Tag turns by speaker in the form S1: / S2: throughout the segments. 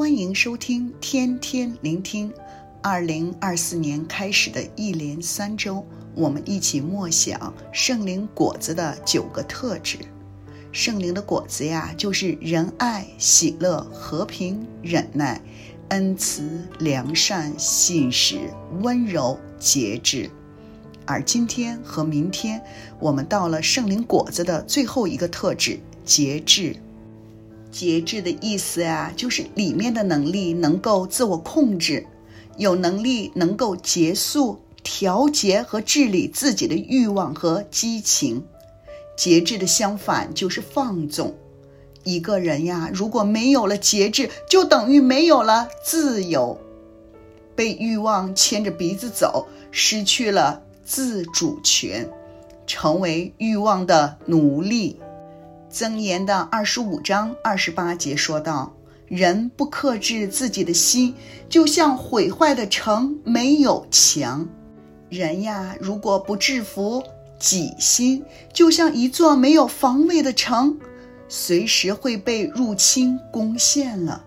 S1: 欢迎收听天天聆听。二零二四年开始的一连三周，我们一起默想圣灵果子的九个特质。圣灵的果子呀，就是仁爱、喜乐、和平、忍耐、恩慈、良善、信实、温柔、节制。而今天和明天，我们到了圣灵果子的最后一个特质——节制。节制的意思呀，就是里面的能力能够自我控制，有能力能够结束、调节和治理自己的欲望和激情。节制的相反就是放纵。一个人呀，如果没有了节制，就等于没有了自由，被欲望牵着鼻子走，失去了自主权，成为欲望的奴隶。箴言的二十五章二十八节说道：“人不克制自己的心，就像毁坏的城没有墙。人呀，如果不制服。”己心就像一座没有防卫的城，随时会被入侵攻陷了。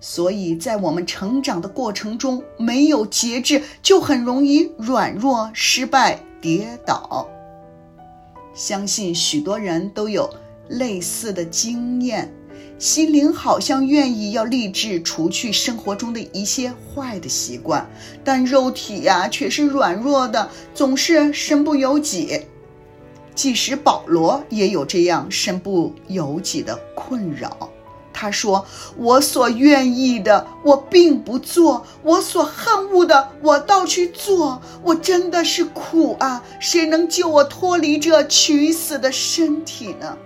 S1: 所以在我们成长的过程中，没有节制，就很容易软弱、失败、跌倒。相信许多人都有类似的经验，心灵好像愿意要立志除去生活中的一些坏的习惯，但肉体呀却是软弱的，总是身不由己。即使保罗也有这样身不由己的困扰。他说：“我所愿意的，我并不做；我所恨恶的，我倒去做。我真的是苦啊！谁能救我脱离这取死的身体呢？”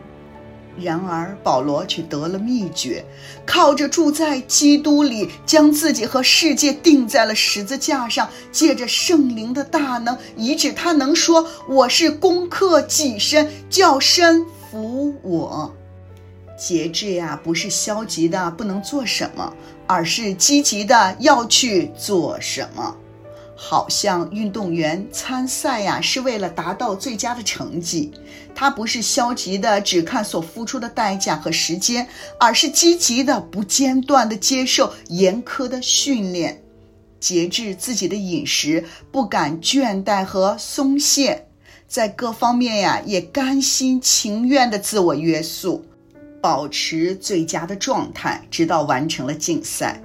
S1: 然而，保罗却得了秘诀，靠着住在基督里，将自己和世界钉在了十字架上，借着圣灵的大能，以致他能说：“我是攻克己身，叫身服我。”节制呀，不是消极的不能做什么，而是积极的要去做什么。好像运动员参赛呀，是为了达到最佳的成绩。他不是消极的，只看所付出的代价和时间，而是积极的，不间断的接受严苛的训练，节制自己的饮食，不敢倦怠和松懈，在各方面呀，也甘心情愿的自我约束，保持最佳的状态，直到完成了竞赛。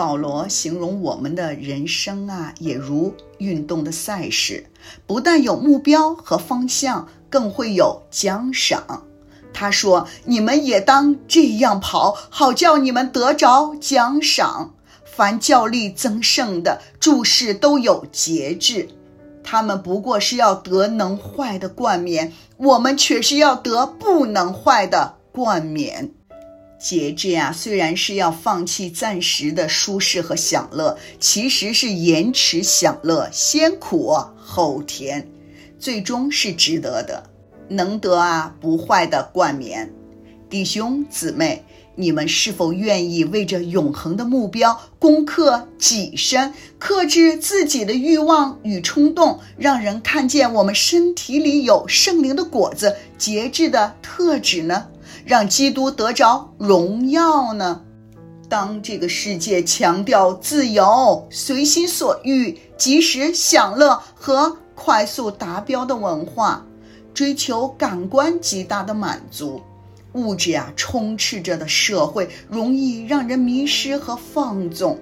S1: 保罗形容我们的人生啊，也如运动的赛事，不但有目标和方向，更会有奖赏。他说：“你们也当这样跑，好叫你们得着奖赏。凡教力增胜的，诸事都有节制。他们不过是要得能坏的冠冕，我们却是要得不能坏的冠冕。”节制呀，虽然是要放弃暂时的舒适和享乐，其实是延迟享乐，先苦后甜，最终是值得的，能得啊不坏的冠冕。弟兄姊妹，你们是否愿意为着永恒的目标，攻克己身，克制自己的欲望与冲动，让人看见我们身体里有圣灵的果子，节制的特质呢？让基督得着荣耀呢？当这个世界强调自由、随心所欲、及时享乐和快速达标的文化，追求感官极大的满足，物质啊充斥着的社会，容易让人迷失和放纵。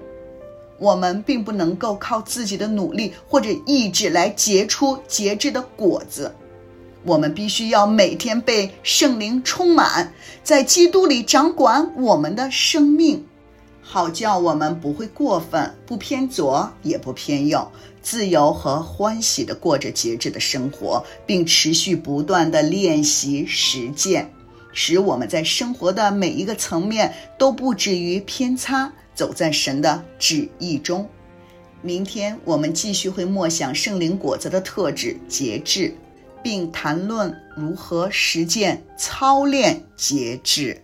S1: 我们并不能够靠自己的努力或者意志来结出节制的果子。我们必须要每天被圣灵充满，在基督里掌管我们的生命，好叫我们不会过分，不偏左也不偏右，自由和欢喜地过着节制的生活，并持续不断地练习实践，使我们在生活的每一个层面都不至于偏差，走在神的旨意中。明天我们继续会默想圣灵果子的特质——节制。并谈论如何实践操练节制。